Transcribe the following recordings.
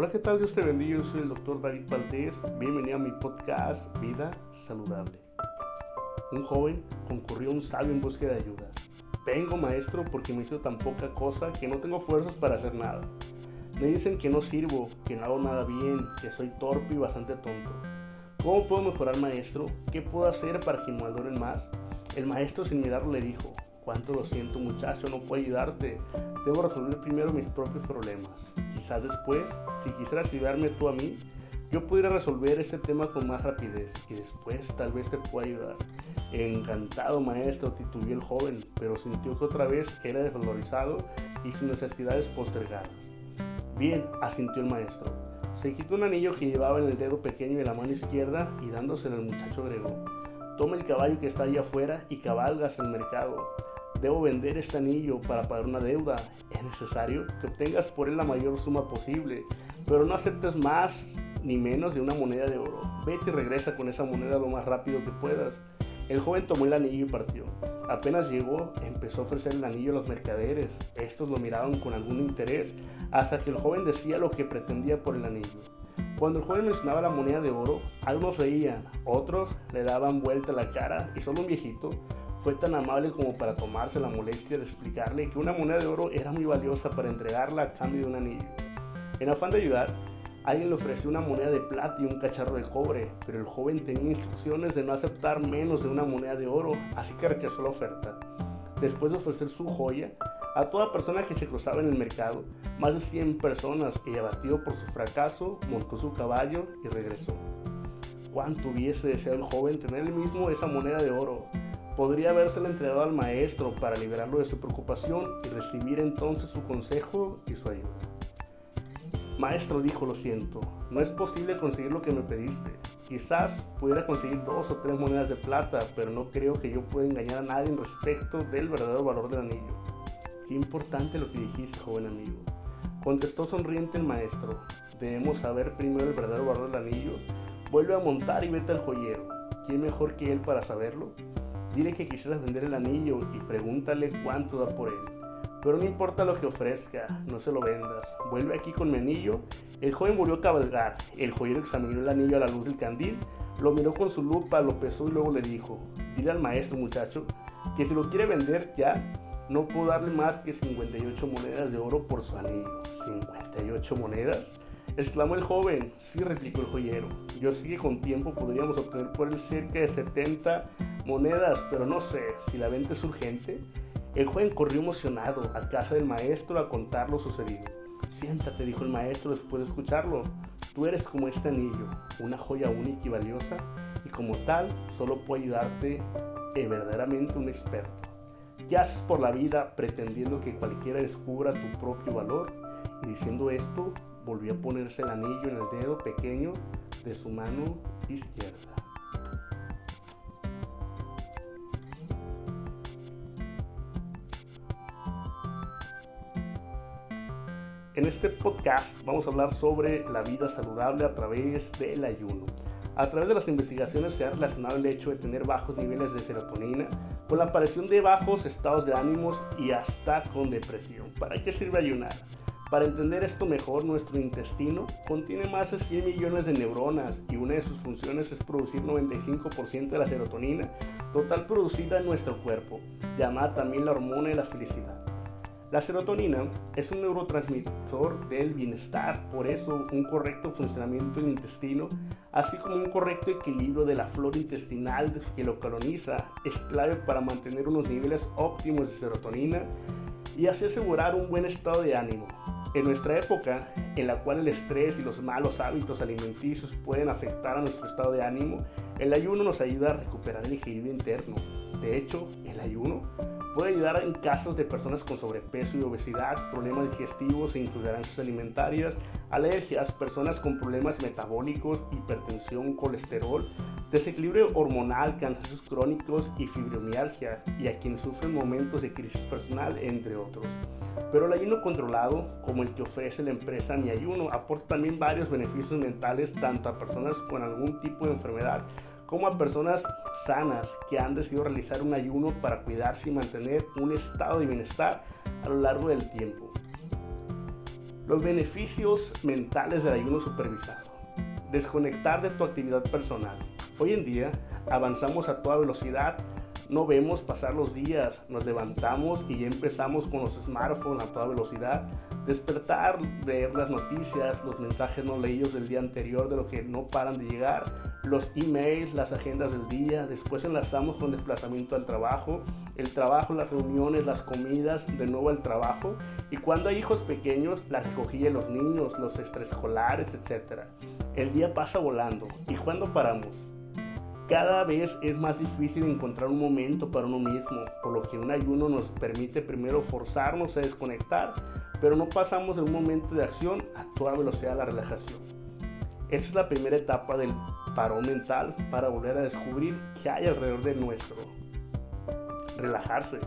Hola, ¿qué tal? Dios te bendiga. Yo soy el doctor David Valdés. Bienvenido a mi podcast Vida Saludable. Un joven concurrió a un sabio en búsqueda de ayuda. Vengo, maestro, porque me hizo tan poca cosa que no tengo fuerzas para hacer nada. Me dicen que no sirvo, que no hago nada bien, que soy torpe y bastante tonto. ¿Cómo puedo mejorar, maestro? ¿Qué puedo hacer para que me valoren más? El maestro sin mirarlo le dijo, cuánto lo siento muchacho, no puedo ayudarte. Debo resolver primero mis propios problemas. Quizás después, si quisieras ayudarme tú a mí, yo pudiera resolver este tema con más rapidez y después tal vez te pueda ayudar. Encantado maestro, titubió el joven, pero sintió que otra vez era desvalorizado y sus necesidades postergadas. Bien, asintió el maestro. Se quitó un anillo que llevaba en el dedo pequeño de la mano izquierda y dándoselo al muchacho agregó. Toma el caballo que está ahí afuera y cabalgas al mercado. Debo vender este anillo para pagar una deuda. Es necesario que obtengas por él la mayor suma posible, pero no aceptes más ni menos de una moneda de oro. Vete y regresa con esa moneda lo más rápido que puedas. El joven tomó el anillo y partió. Apenas llegó, empezó a ofrecer el anillo a los mercaderes. Estos lo miraban con algún interés, hasta que el joven decía lo que pretendía por el anillo. Cuando el joven mencionaba la moneda de oro, algunos reían, otros le daban vuelta la cara y solo un viejito fue tan amable como para tomarse la molestia de explicarle que una moneda de oro era muy valiosa para entregarla a cambio de un anillo. En afán de ayudar, Alguien le ofreció una moneda de plata y un cacharro de cobre, pero el joven tenía instrucciones de no aceptar menos de una moneda de oro, así que rechazó la oferta. Después de ofrecer su joya a toda persona que se cruzaba en el mercado, más de 100 personas, y abatido por su fracaso, montó su caballo y regresó. Cuánto hubiese deseado el joven tener él mismo esa moneda de oro. Podría habérsela entregado al maestro para liberarlo de su preocupación y recibir entonces su consejo y su ayuda. Maestro dijo, lo siento, no es posible conseguir lo que me pediste. Quizás pudiera conseguir dos o tres monedas de plata, pero no creo que yo pueda engañar a nadie respecto del verdadero valor del anillo. Qué importante lo que dijiste, joven amigo. Contestó sonriente el maestro. Debemos saber primero el verdadero valor del anillo. Vuelve a montar y vete al joyero. ¿Quién mejor que él para saberlo? Dile que quisieras vender el anillo y pregúntale cuánto da por él. Pero no importa lo que ofrezca, no se lo vendas. Vuelve aquí con mi anillo. El joven volvió a cabalgar. El joyero examinó el anillo a la luz del candil, lo miró con su lupa, lo pesó y luego le dijo, dile al maestro muchacho que si lo quiere vender ya, no puedo darle más que 58 monedas de oro por su anillo. ¿58 monedas? exclamó el joven. Sí, replicó el joyero. Yo sé que con tiempo podríamos obtener por él cerca de 70 monedas, pero no sé si la venta es urgente. El joven corrió emocionado a casa del maestro a contar lo sucedido. Siéntate, dijo el maestro después de escucharlo. Tú eres como este anillo, una joya única y valiosa, y como tal, solo puede ayudarte eh, verdaderamente un experto. ¿Qué haces por la vida pretendiendo que cualquiera descubra tu propio valor? Y diciendo esto, volvió a ponerse el anillo en el dedo pequeño de su mano izquierda. En este podcast vamos a hablar sobre la vida saludable a través del ayuno. A través de las investigaciones se ha relacionado el hecho de tener bajos niveles de serotonina con la aparición de bajos estados de ánimos y hasta con depresión. ¿Para qué sirve ayunar? Para entender esto mejor, nuestro intestino contiene más de 100 millones de neuronas y una de sus funciones es producir 95% de la serotonina total producida en nuestro cuerpo, llamada también la hormona de la felicidad. La serotonina es un neurotransmisor del bienestar, por eso un correcto funcionamiento del intestino, así como un correcto equilibrio de la flora intestinal que lo coloniza, es clave para mantener unos niveles óptimos de serotonina y así asegurar un buen estado de ánimo. En nuestra época, en la cual el estrés y los malos hábitos alimenticios pueden afectar a nuestro estado de ánimo, el ayuno nos ayuda a recuperar el equilibrio interno. De hecho, el ayuno Puede ayudar en casos de personas con sobrepeso y obesidad, problemas digestivos e intolerancias alimentarias, alergias, personas con problemas metabólicos, hipertensión, colesterol, desequilibrio hormonal, cansancios crónicos y fibromialgia, y a quienes sufren momentos de crisis personal, entre otros. Pero el ayuno controlado, como el que ofrece la empresa Mi Ayuno, aporta también varios beneficios mentales tanto a personas con algún tipo de enfermedad como a personas sanas que han decidido realizar un ayuno para cuidarse y mantener un estado de bienestar a lo largo del tiempo. Los beneficios mentales del ayuno supervisado. Desconectar de tu actividad personal. Hoy en día avanzamos a toda velocidad, no vemos pasar los días, nos levantamos y ya empezamos con los smartphones a toda velocidad. Despertar, ver las noticias, los mensajes no leídos del día anterior de lo que no paran de llegar, los emails, las agendas del día, después enlazamos con desplazamiento al trabajo, el trabajo, las reuniones, las comidas, de nuevo al trabajo, y cuando hay hijos pequeños, la recogida de los niños, los extraescolares, etc. El día pasa volando, ¿y cuando paramos? Cada vez es más difícil encontrar un momento para uno mismo, por lo que un ayuno nos permite primero forzarnos a desconectar, pero no pasamos de un momento de acción a toda velocidad a la relajación. Esta es la primera etapa del paro mental para volver a descubrir qué hay alrededor de nuestro. Relajarse.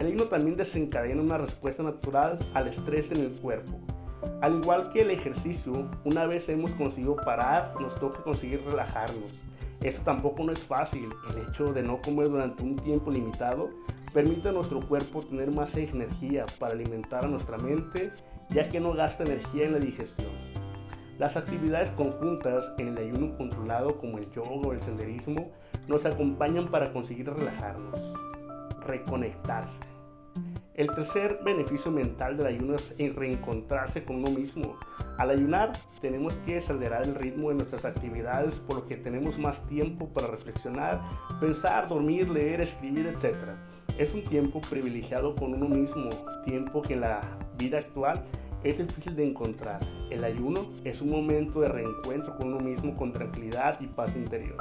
El himno también desencadena una respuesta natural al estrés en el cuerpo. Al igual que el ejercicio, una vez hemos conseguido parar, nos toca conseguir relajarnos. Esto tampoco no es fácil. El hecho de no comer durante un tiempo limitado permite a nuestro cuerpo tener más energía para alimentar a nuestra mente, ya que no gasta energía en la digestión. Las actividades conjuntas en el ayuno controlado como el yoga o el senderismo nos acompañan para conseguir relajarnos, reconectarse. El tercer beneficio mental del ayuno es reencontrarse con uno mismo. Al ayunar tenemos que acelerar el ritmo de nuestras actividades por lo que tenemos más tiempo para reflexionar, pensar, dormir, leer, escribir, etc. Es un tiempo privilegiado con uno mismo, tiempo que en la vida actual es difícil de encontrar. El ayuno es un momento de reencuentro con uno mismo con tranquilidad y paz interior.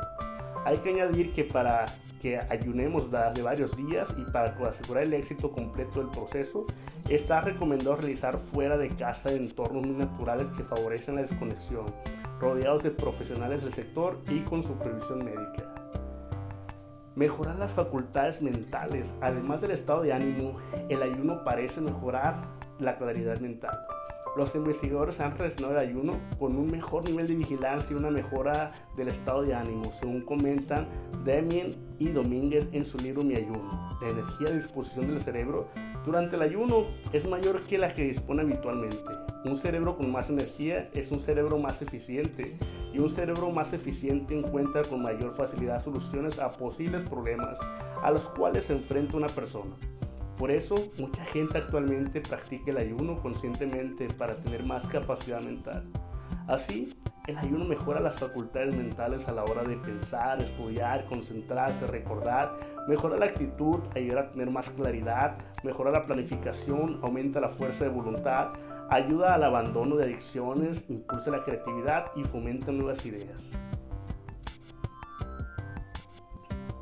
Hay que añadir que para que ayunemos de varios días y para asegurar el éxito completo del proceso, está recomendado realizar fuera de casa en entornos muy naturales que favorecen la desconexión, rodeados de profesionales del sector y con supervisión médica. Mejorar las facultades mentales, además del estado de ánimo, el ayuno parece mejorar la claridad mental. Los investigadores han relacionado el ayuno con un mejor nivel de vigilancia y una mejora del estado de ánimo, según comentan Damien y Domínguez en su libro Mi ayuno. La energía de disposición del cerebro durante el ayuno es mayor que la que dispone habitualmente. Un cerebro con más energía es un cerebro más eficiente y un cerebro más eficiente encuentra con mayor facilidad soluciones a posibles problemas a los cuales se enfrenta una persona. Por eso, mucha gente actualmente practica el ayuno conscientemente para tener más capacidad mental. Así, el ayuno mejora las facultades mentales a la hora de pensar, estudiar, concentrarse, recordar, mejora la actitud, ayuda a tener más claridad, mejora la planificación, aumenta la fuerza de voluntad, ayuda al abandono de adicciones, impulsa la creatividad y fomenta nuevas ideas.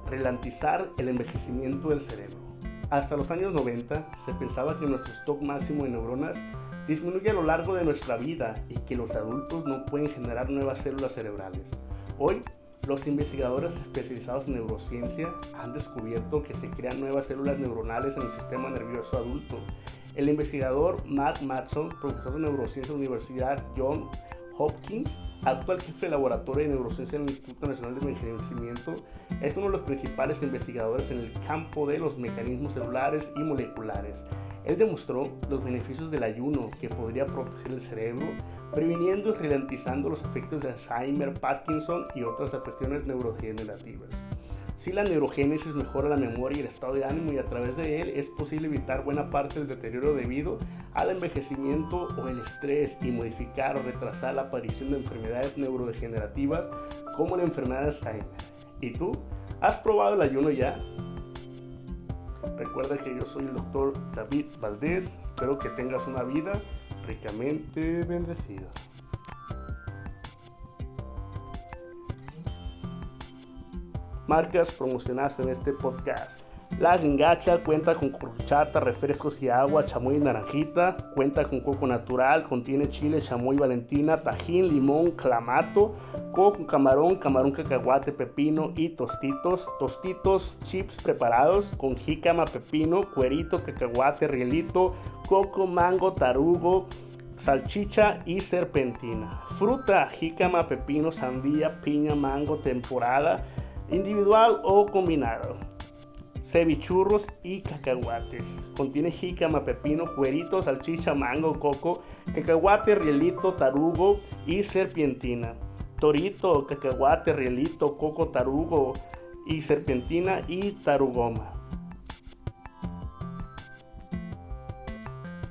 Relantizar el envejecimiento del cerebro. Hasta los años 90 se pensaba que nuestro stock máximo de neuronas disminuye a lo largo de nuestra vida y que los adultos no pueden generar nuevas células cerebrales. Hoy, los investigadores especializados en neurociencia han descubierto que se crean nuevas células neuronales en el sistema nervioso adulto. El investigador Matt Matson, profesor de neurociencia de la Universidad John Hopkins, actual jefe de laboratorio de neurociencia en el Instituto Nacional de Envejecimiento, es uno de los principales investigadores en el campo de los mecanismos celulares y moleculares. Él demostró los beneficios del ayuno que podría proteger el cerebro, previniendo y ralentizando los efectos de Alzheimer, Parkinson y otras afecciones neurodegenerativas. Si la neurogénesis mejora la memoria y el estado de ánimo y a través de él es posible evitar buena parte del deterioro debido al envejecimiento o el estrés y modificar o retrasar la aparición de enfermedades neurodegenerativas como la enfermedad de Alzheimer. ¿Y tú? ¿Has probado el ayuno ya? Recuerda que yo soy el doctor David Valdés. Espero que tengas una vida ricamente bendecida. Marcas promocionadas en este podcast. La Gingacha cuenta con corchata, refrescos y agua, chamoy y naranjita. Cuenta con coco natural, contiene chile, chamoy, valentina, tajín, limón, clamato, coco, camarón, camarón cacahuate, pepino y tostitos. Tostitos, chips preparados con jícama, pepino, cuerito, cacahuate, rielito, coco, mango, tarugo, salchicha y serpentina. Fruta, jícama, pepino, sandía, piña, mango, temporada individual o combinado. cevichurros y cacahuates. Contiene jícama, pepino, cueritos, salchicha, mango, coco, cacahuate, rielito, tarugo y serpientina. Torito, cacahuate, rielito, coco, tarugo y serpentina y tarugoma.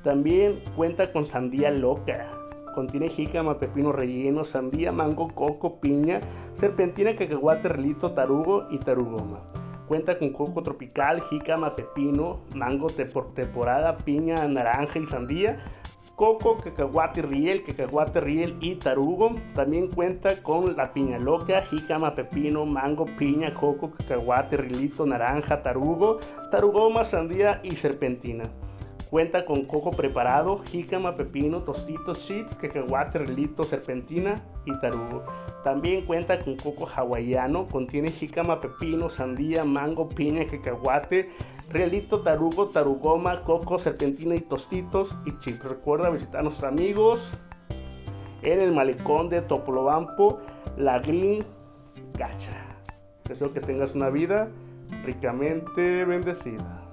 También cuenta con sandía loca. Contiene jícama, pepino relleno, sandía, mango, coco, piña, serpentina, cacahuate, relito, tarugo y tarugoma. Cuenta con coco tropical, jícama, pepino, mango por temporada, piña, naranja y sandía, coco, cacahuate riel, cacahuate riel y tarugo. También cuenta con la piña loca, jícama, pepino, mango, piña, coco, cacahuate, rielito, naranja, tarugo, tarugoma, sandía y serpentina. Cuenta con coco preparado, jícama, pepino, tostitos, chips, cacahuate, relito, serpentina y tarugo. También cuenta con coco hawaiano, contiene jícama, pepino, sandía, mango, piña, cacahuate, relito, tarugo, tarugoma, coco, serpentina y tostitos y chips. Recuerda visitar a nuestros amigos en el malecón de Topolobampo, la Green Gacha. Deseo que tengas una vida ricamente bendecida.